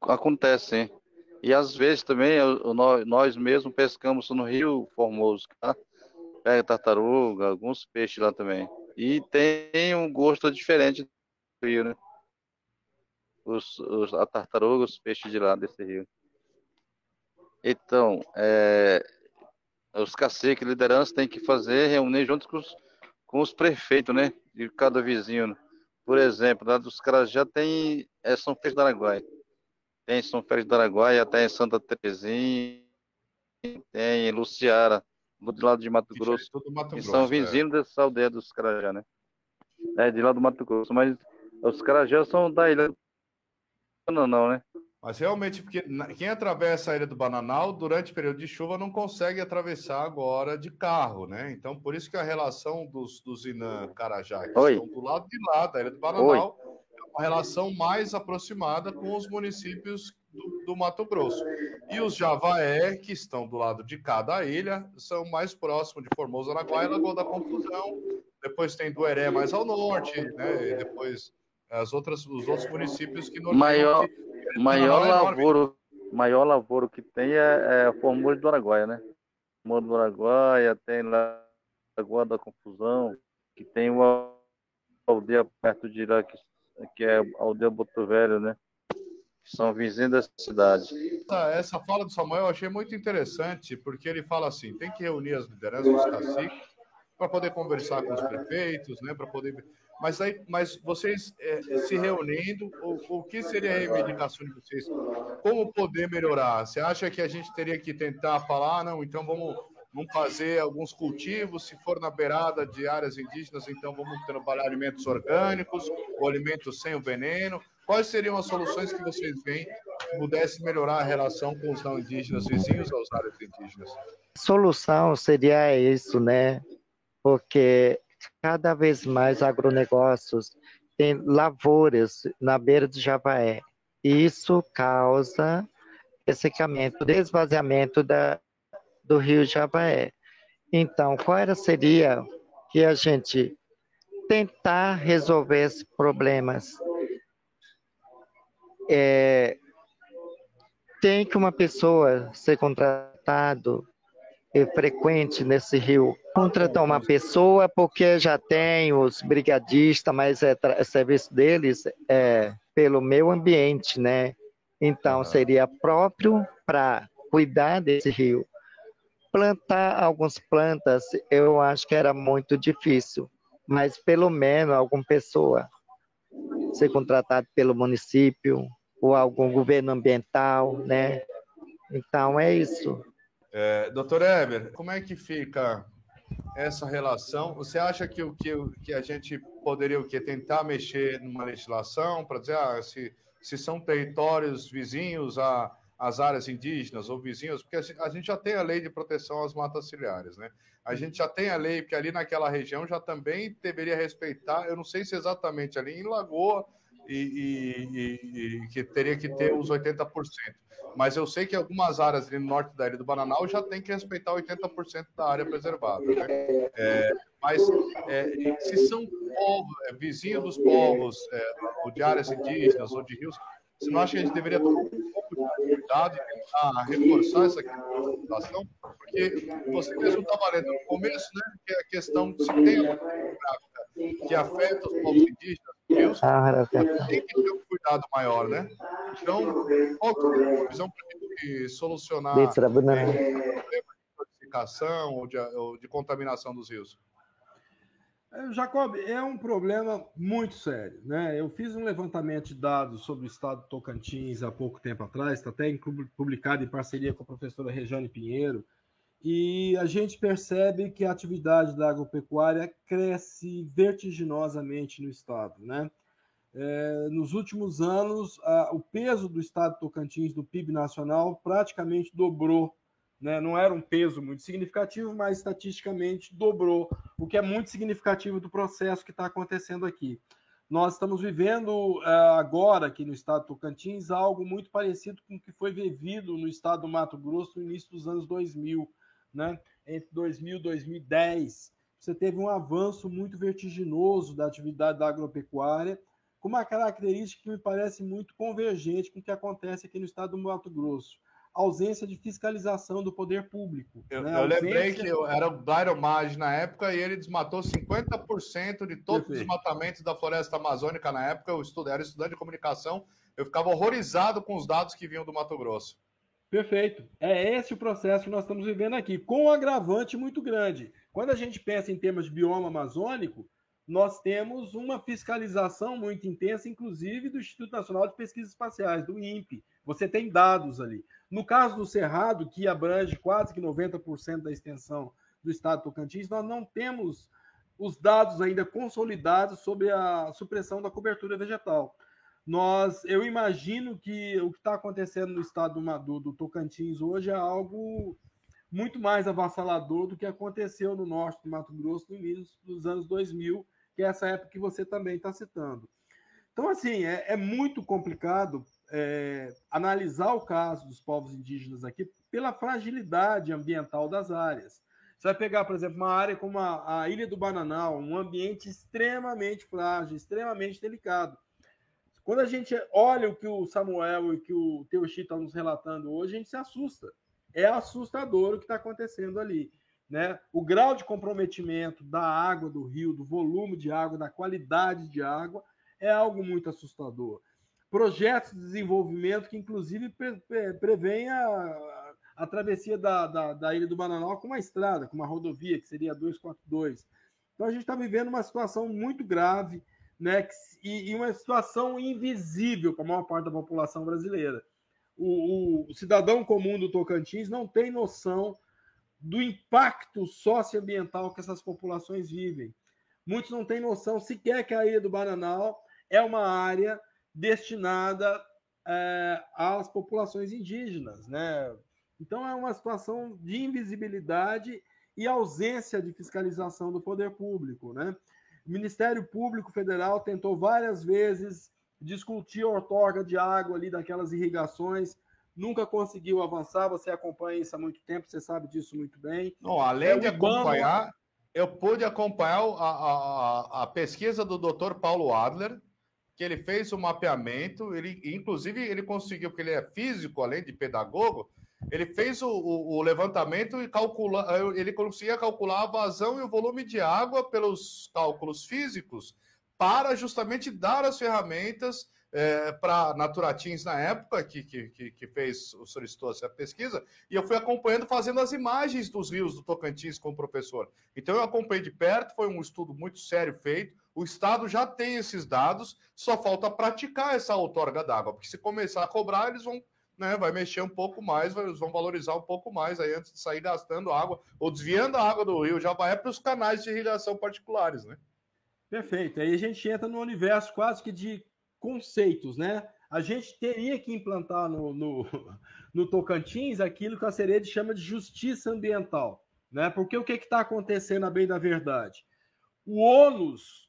Speaker 4: acontece, sim. E às vezes também nós, nós mesmos pescamos no Rio Formoso, tá? Pega tartaruga, alguns peixes lá também. E tem um gosto diferente do rio, né? Os, os, a tartaruga, os peixes de lá desse rio. Então, é, os caciques, liderança, tem que fazer, reunir junto com os, com os prefeitos, né? De cada vizinho. Por exemplo, lá dos caras já tem é, São Félix do Araguaia tem São Félix do Araguaia, tem Santa Terezinha, tem Luciara, do lado de Mato Grosso, Mato Grosso são é. vizinhos é. dessa aldeia dos Carajá, né? É, de lá do Mato Grosso, mas os Carajá são da ilha do Bananal, né?
Speaker 1: Mas realmente, porque quem atravessa a ilha do Bananal durante o período de chuva não consegue atravessar agora de carro, né? Então, por isso que a relação dos, dos Inã Carajá, que Oi. estão do lado de lá da ilha do Bananal, Oi uma relação mais aproximada com os municípios do, do, Mato Grosso. E os Javaé, que estão do lado de cada ilha, são mais próximos de Formosa, Araguaia Lagoa da Confusão. Depois tem Dueré mais ao norte, né? E depois as outras, os outros municípios que
Speaker 4: maior maior lavoro maior lavoro que tem é, é a Formula do Araguaia, né? Formula do Araguaia, tem lá Lagoa da Confusão, que tem uma aldeia perto de Iraque, que é a aldeia Boto Velho, né? são vizinhos da cidade.
Speaker 1: Essa, essa fala do Samuel eu achei muito interessante, porque ele fala assim: tem que reunir as lideranças, os caciques, para poder conversar com os prefeitos, né? Para poder. Mas aí, mas vocês é, se reunindo, o, o que seria a reivindicação de vocês? Como poder melhorar? Você acha que a gente teria que tentar falar, ah, não? Então vamos vamos fazer alguns cultivos, se for na beirada de áreas indígenas, então vamos trabalhar alimentos orgânicos, ou alimentos sem o veneno. Quais seriam as soluções que vocês veem que pudessem melhorar a relação com os não indígenas vizinhos às áreas indígenas?
Speaker 5: Solução seria isso, né? Porque cada vez mais agronegócios têm lavouras na beira do Javaé. Isso causa ressecamento, desvaziamento da, do rio Javaé. Então, qual era, seria que a gente tentar resolver esses problemas? É, tem que uma pessoa ser contratado frequente nesse rio. Contratar uma pessoa porque já tem os brigadistas, mas é, é serviço deles é pelo meio ambiente, né? Então seria próprio para cuidar desse rio. Plantar algumas plantas, eu acho que era muito difícil, mas pelo menos alguma pessoa ser contratado pelo município ou algum governo ambiental, né? Então é isso.
Speaker 1: É, doutor Eber, como é que fica essa relação? Você acha que o que, que a gente poderia o que tentar mexer numa legislação para dizer ah, se, se são territórios vizinhos a as áreas indígenas ou vizinhos, porque a gente já tem a lei de proteção às matas ciliares, né? A gente já tem a lei, porque ali naquela região já também deveria respeitar, eu não sei se exatamente ali em Lagoa e, e, e que teria que ter os 80%, mas eu sei que algumas áreas ali no norte da ilha do Bananal já tem que respeitar 80% da área preservada, né? É, mas é, se são povos, é, vizinhos dos povos, é, ou de áreas indígenas ou de rios, você não acha que a gente deveria tomar um pouco de cuidado e tentar reforçar essa situação? Porque você mesmo estava lendo no começo, né, que é a questão se tem uma que afeta os povos indígenas, Deus ah, tem que ter um cuidado maior, né? Então, qual que é a visão para solucionar é, problema de classificação ou de, ou de contaminação dos rios?
Speaker 2: É, Jacob, é um problema muito sério. Né? Eu fiz um levantamento de dados sobre o estado do Tocantins há pouco tempo atrás, está até publicado em parceria com a professora Rejane Pinheiro, e a gente percebe que a atividade da agropecuária cresce vertiginosamente no estado. Né? É, nos últimos anos, a, o peso do estado do Tocantins do PIB nacional praticamente dobrou né? Não era um peso muito significativo, mas estatisticamente dobrou, o que é muito significativo do processo que está acontecendo aqui. Nós estamos vivendo uh, agora, aqui no estado do Tocantins, algo muito parecido com o que foi vivido no estado do Mato Grosso no início dos anos 2000, né? entre 2000 e 2010. Você teve um avanço muito vertiginoso da atividade da agropecuária, com uma característica que me parece muito convergente com o que acontece aqui no estado do Mato Grosso ausência de fiscalização do poder público.
Speaker 1: Eu, né? eu lembrei que eu, era o Blairo Maggi na época e ele desmatou 50% de todos Perfeito. os desmatamentos da floresta amazônica na época. Eu estudo, era estudante de comunicação, eu ficava horrorizado com os dados que vinham do Mato Grosso.
Speaker 2: Perfeito. É esse o processo que nós estamos vivendo aqui, com um agravante muito grande. Quando a gente pensa em termos de bioma amazônico, nós temos uma fiscalização muito intensa, inclusive do Instituto Nacional de Pesquisas Espaciais, do INPE. Você tem dados ali. No caso do Cerrado, que abrange quase que 90% da extensão do estado do Tocantins, nós não temos os dados ainda consolidados sobre a supressão da cobertura vegetal. Nós, eu imagino que o que está acontecendo no estado do, do, Tocantins hoje é algo muito mais avassalador do que aconteceu no norte do Mato Grosso no início dos anos 2000, que é essa época que você também está citando. Então, assim, é, é muito complicado é, analisar o caso dos povos indígenas aqui pela fragilidade ambiental das áreas. Você vai pegar, por exemplo, uma área como a, a Ilha do Bananal, um ambiente extremamente frágil, extremamente delicado. Quando a gente olha o que o Samuel e que o Teuxi estão nos relatando hoje, a gente se assusta. É assustador o que está acontecendo ali. Né? O grau de comprometimento da água do rio, do volume de água, da qualidade de água, é algo muito assustador. Projetos de desenvolvimento que, inclusive, pre a, a travessia da, da, da, Ilha do Bananal com uma estrada, com uma rodovia, que seria a 242. Então, a gente está vivendo uma situação muito grave né, e, e uma situação invisível para a maior parte da população brasileira. O, o, cidadão comum do Tocantins não tem noção do impacto socioambiental que essas populações vivem. Muitos não têm noção sequer que a Ilha do Bananal é uma área destinada é, às populações indígenas, né? Então é uma situação de invisibilidade e ausência de fiscalização do poder público, né? O Ministério Público Federal tentou várias vezes discutir a outorga de água ali daquelas irrigações, nunca conseguiu avançar. Você acompanha isso há muito tempo, você sabe disso muito bem.
Speaker 1: Não, além é, de acompanhar, eu pude acompanhar a, a, a pesquisa do Dr. Paulo Adler, que ele fez o mapeamento, ele, inclusive, ele conseguiu, porque ele é físico, além de pedagogo, ele fez o, o, o, levantamento e calcula, ele conseguia calcular a vazão e o volume de água pelos cálculos físicos para justamente dar as ferramentas é, para Naturatins na época que, que, que fez, solicitou essa pesquisa, e eu fui acompanhando, fazendo as imagens dos rios do Tocantins com o professor. Então eu acompanhei de perto, foi um estudo muito sério feito. O Estado já tem esses dados, só falta praticar essa outorga d'água, porque se começar a cobrar, eles vão né, vai mexer um pouco mais, vão valorizar um pouco mais aí antes de sair gastando água ou desviando a água do rio, já vai para os canais de irrigação particulares, né?
Speaker 2: Perfeito. Aí a gente entra no universo quase que de conceitos, né? A gente teria que implantar no, no, no Tocantins aquilo que a Serede chama de justiça ambiental, né? Porque o que está acontecendo a bem da verdade? O ônus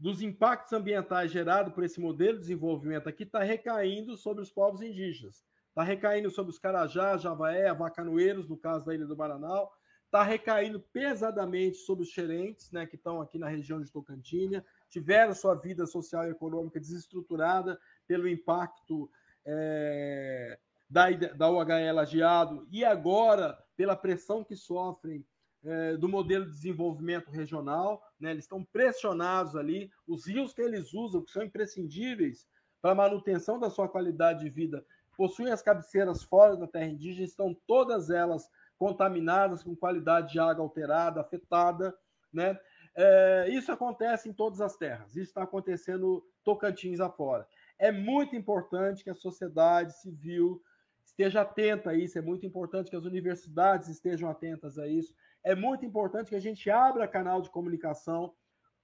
Speaker 2: dos impactos ambientais gerados por esse modelo de desenvolvimento aqui está recaindo sobre os povos indígenas. Está recaindo sobre os Carajá, Javaé, Avacanoeiros, no caso da Ilha do Maranhão. Está recaindo pesadamente sobre os xerentes, né, que estão aqui na região de Tocantinha, tiveram sua vida social e econômica desestruturada pelo impacto é, da, da UHL lajeado e agora pela pressão que sofrem é, do modelo de desenvolvimento regional, né? eles estão pressionados ali, os rios que eles usam, que são imprescindíveis para a manutenção da sua qualidade de vida, possuem as cabeceiras fora da terra indígena, estão todas elas contaminadas, com qualidade de água alterada, afetada, né? É, isso acontece em todas as terras, isso está acontecendo Tocantins afora. É muito importante que a sociedade civil esteja atenta a isso, é muito importante que as universidades estejam atentas a isso, é muito importante que a gente abra canal de comunicação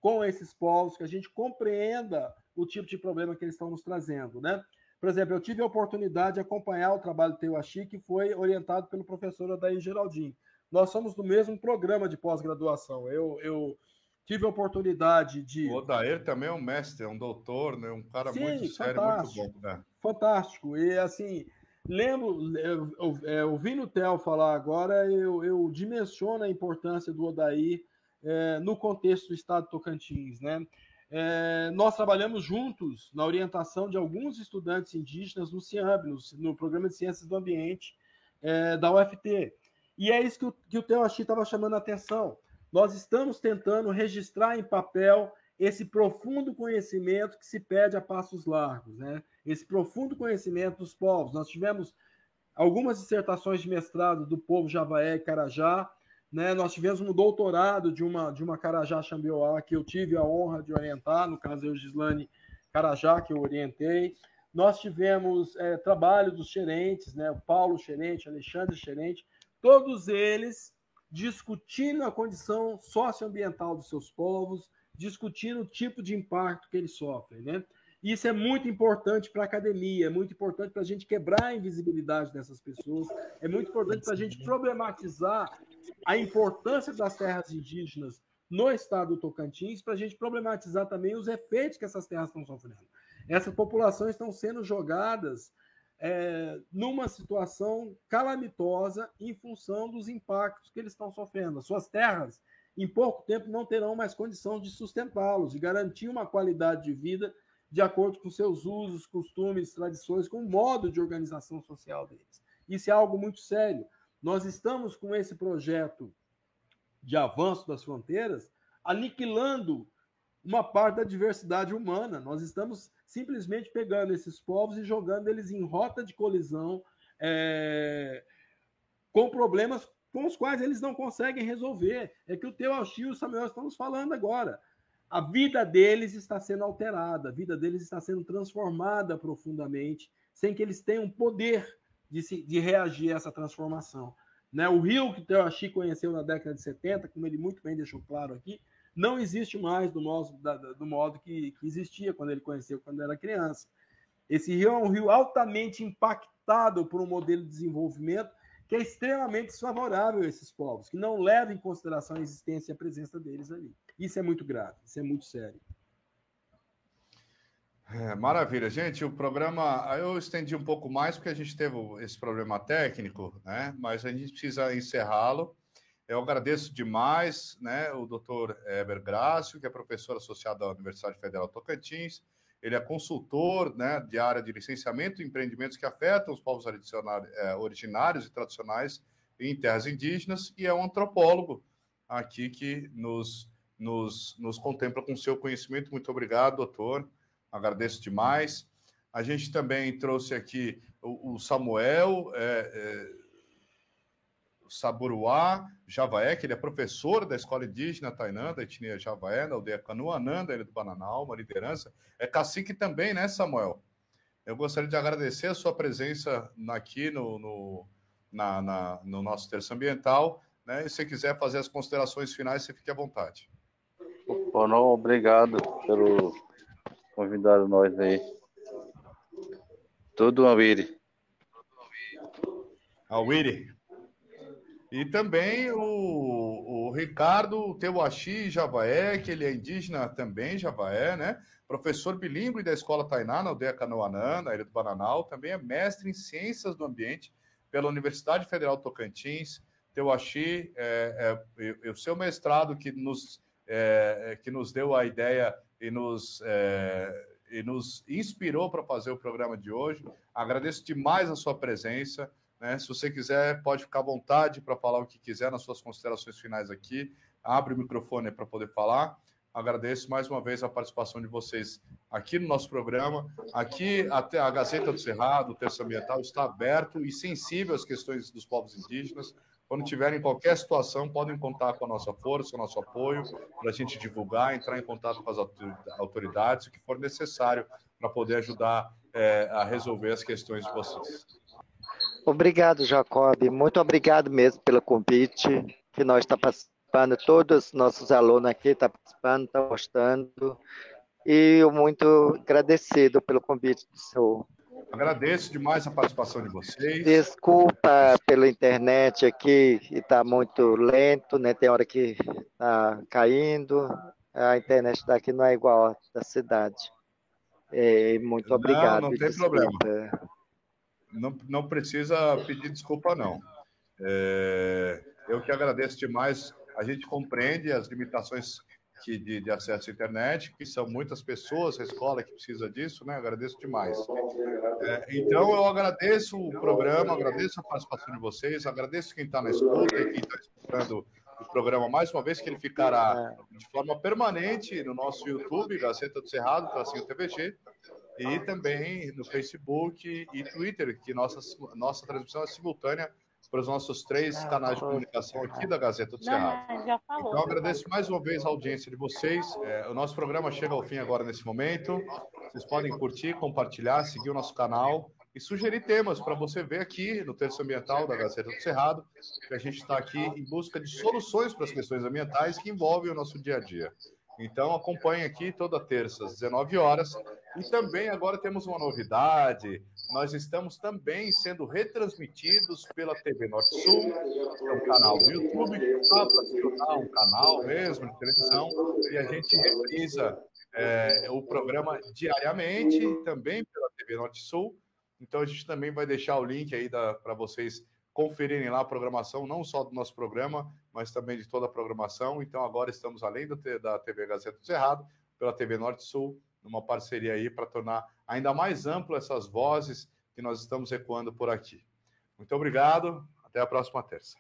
Speaker 2: com esses povos, que a gente compreenda o tipo de problema que eles estão nos trazendo, né? Por exemplo, eu tive a oportunidade de acompanhar o trabalho do Teuaxi, que foi orientado pelo professor Adair Geraldinho. Nós somos do mesmo programa de pós-graduação. Eu, eu tive a oportunidade de.
Speaker 1: O Odair também é um mestre, é um doutor, né? um cara Sim, muito sério, muito bom. Né?
Speaker 2: Fantástico. E assim, Lembro, é, ouvindo o Theo falar agora, eu, eu dimensiono a importância do Odaí é, no contexto do estado de Tocantins. Né? É, nós trabalhamos juntos na orientação de alguns estudantes indígenas no CIAMB, no, no Programa de Ciências do Ambiente é, da UFT. E é isso que o, que o Theo Achi estava chamando a atenção. Nós estamos tentando registrar em papel esse profundo conhecimento que se pede a passos largos, né? Esse profundo conhecimento dos povos. Nós tivemos algumas dissertações de mestrado do povo Javaé e Carajá, né? Nós tivemos um doutorado de uma de uma Carajá Xambioá que eu tive a honra de orientar, no caso eu Gislane Carajá que eu orientei. Nós tivemos é, trabalho dos gerentes, né? O Paulo Xerente, Alexandre Xerente, todos eles discutindo a condição socioambiental dos seus povos, discutindo o tipo de impacto que eles sofrem, né? Isso é muito importante para a academia, é muito importante para a gente quebrar a invisibilidade dessas pessoas, é muito importante para a gente problematizar a importância das terras indígenas no estado do Tocantins, para a gente problematizar também os efeitos que essas terras estão sofrendo. Essas populações estão sendo jogadas é, numa situação calamitosa em função dos impactos que eles estão sofrendo. As suas terras, em pouco tempo, não terão mais condição de sustentá-los, de garantir uma qualidade de vida de acordo com seus usos, costumes, tradições, com o modo de organização social deles. Isso é algo muito sério. Nós estamos com esse projeto de avanço das fronteiras aniquilando uma parte da diversidade humana. Nós estamos simplesmente pegando esses povos e jogando eles em rota de colisão é, com problemas com os quais eles não conseguem resolver. É que o Teu Alchi e o Samuel estamos falando agora. A vida deles está sendo alterada, a vida deles está sendo transformada profundamente, sem que eles tenham poder de, se, de reagir a essa transformação. Né? O rio que Alchi conheceu na década de 70, como ele muito bem deixou claro aqui, não existe mais do, da, do modo que, que existia quando ele conheceu quando era criança. Esse rio é um rio altamente impactado por um modelo de desenvolvimento que é extremamente desfavorável a esses povos, que não leva em consideração a existência e a presença deles ali. Isso é muito grave, isso é muito sério.
Speaker 1: É, maravilha, gente. O programa eu estendi um pouco mais porque a gente teve esse problema técnico, né? Mas a gente precisa encerrá-lo. Eu agradeço demais, né, o doutor Eber Grácio, que é professor associado da Universidade Federal Tocantins. Ele é consultor né, de área de licenciamento e empreendimentos que afetam os povos é, originários e tradicionais em terras indígenas e é um antropólogo aqui que nos, nos, nos contempla com seu conhecimento. Muito obrigado, doutor. Agradeço demais. A gente também trouxe aqui o, o Samuel. É, é, Saburuá Javaé, que ele é professor da escola indígena Tainã, da etnia Javaé, na aldeia Canuanã, da ilha do Bananal, uma liderança. É cacique também, né, Samuel? Eu gostaria de agradecer a sua presença aqui no, no, na, na, no nosso terço ambiental. Né? E se quiser fazer as considerações finais, você fique à vontade.
Speaker 4: Não, obrigado pelo convidar nós aí. Tudo, Awiri.
Speaker 1: Awiri. E também o, o Ricardo Teuaxi Javaé, que ele é indígena também, Javaé, né? Professor bilíngue da Escola Tainá, na aldeia Canoanã, na Ilha do Bananal. Também é mestre em Ciências do Ambiente pela Universidade Federal Tocantins. Teuaxi, é, é, é, o seu mestrado que nos, é, é, que nos deu a ideia e nos, é, e nos inspirou para fazer o programa de hoje. Agradeço demais a sua presença. Né? Se você quiser, pode ficar à vontade para falar o que quiser nas suas considerações finais aqui. Abre o microfone para poder falar. Agradeço mais uma vez a participação de vocês aqui no nosso programa. Aqui, até a Gazeta do Cerrado, o Terço Ambiental, está aberto e sensível às questões dos povos indígenas. Quando tiverem qualquer situação, podem contar com a nossa força, o nosso apoio, para a gente divulgar, entrar em contato com as autoridades, o que for necessário para poder ajudar é, a resolver as questões de vocês.
Speaker 5: Obrigado, Jacob. Muito obrigado mesmo pelo convite que nós está participando. Todos os nossos alunos aqui estão tá participando, estão gostando. E eu muito agradecido pelo convite do senhor.
Speaker 1: Agradeço demais a participação de vocês.
Speaker 5: Desculpa pela internet aqui, está muito lento, né? Tem hora que está caindo. A internet daqui não é igual a da cidade. É, muito obrigado.
Speaker 1: Não, não tem desculpa. problema não, não precisa pedir desculpa, não. É, eu que agradeço demais. A gente compreende as limitações que, de, de, acesso à internet, que são muitas pessoas, a escola que precisa disso, né? Agradeço demais. É, então, eu agradeço o programa, agradeço a participação de vocês, agradeço quem está na escuta e quem está escutando o programa mais uma vez, que ele ficará de forma permanente no nosso YouTube, Gazeta do Cerrado, Tracinho TVG, e também no Facebook e Twitter, que nossa, nossa transmissão é simultânea para os nossos três canais de comunicação aqui da Gazeta do Cerrado. Então, agradeço mais uma vez a audiência de vocês. É, o nosso programa chega ao fim agora nesse momento. Vocês podem curtir, compartilhar, seguir o nosso canal e sugerir temas para você ver aqui no Terço Ambiental da Gazeta do Cerrado, que a gente está aqui em busca de soluções para as questões ambientais que envolvem o nosso dia a dia. Então acompanhe aqui toda terça às 19 horas. E também agora temos uma novidade. Nós estamos também sendo retransmitidos pela TV Norte Sul, que é um canal do YouTube, um canal mesmo de televisão, e a gente reprisa é, o programa diariamente, também pela TV Norte Sul. Então a gente também vai deixar o link aí para vocês conferirem lá a programação, não só do nosso programa, mas também de toda a programação. Então, agora estamos além da TV Gazeta do Cerrado, pela TV Norte Sul, numa parceria aí para tornar ainda mais amplo essas vozes que nós estamos ecoando por aqui. Muito obrigado, até a próxima terça.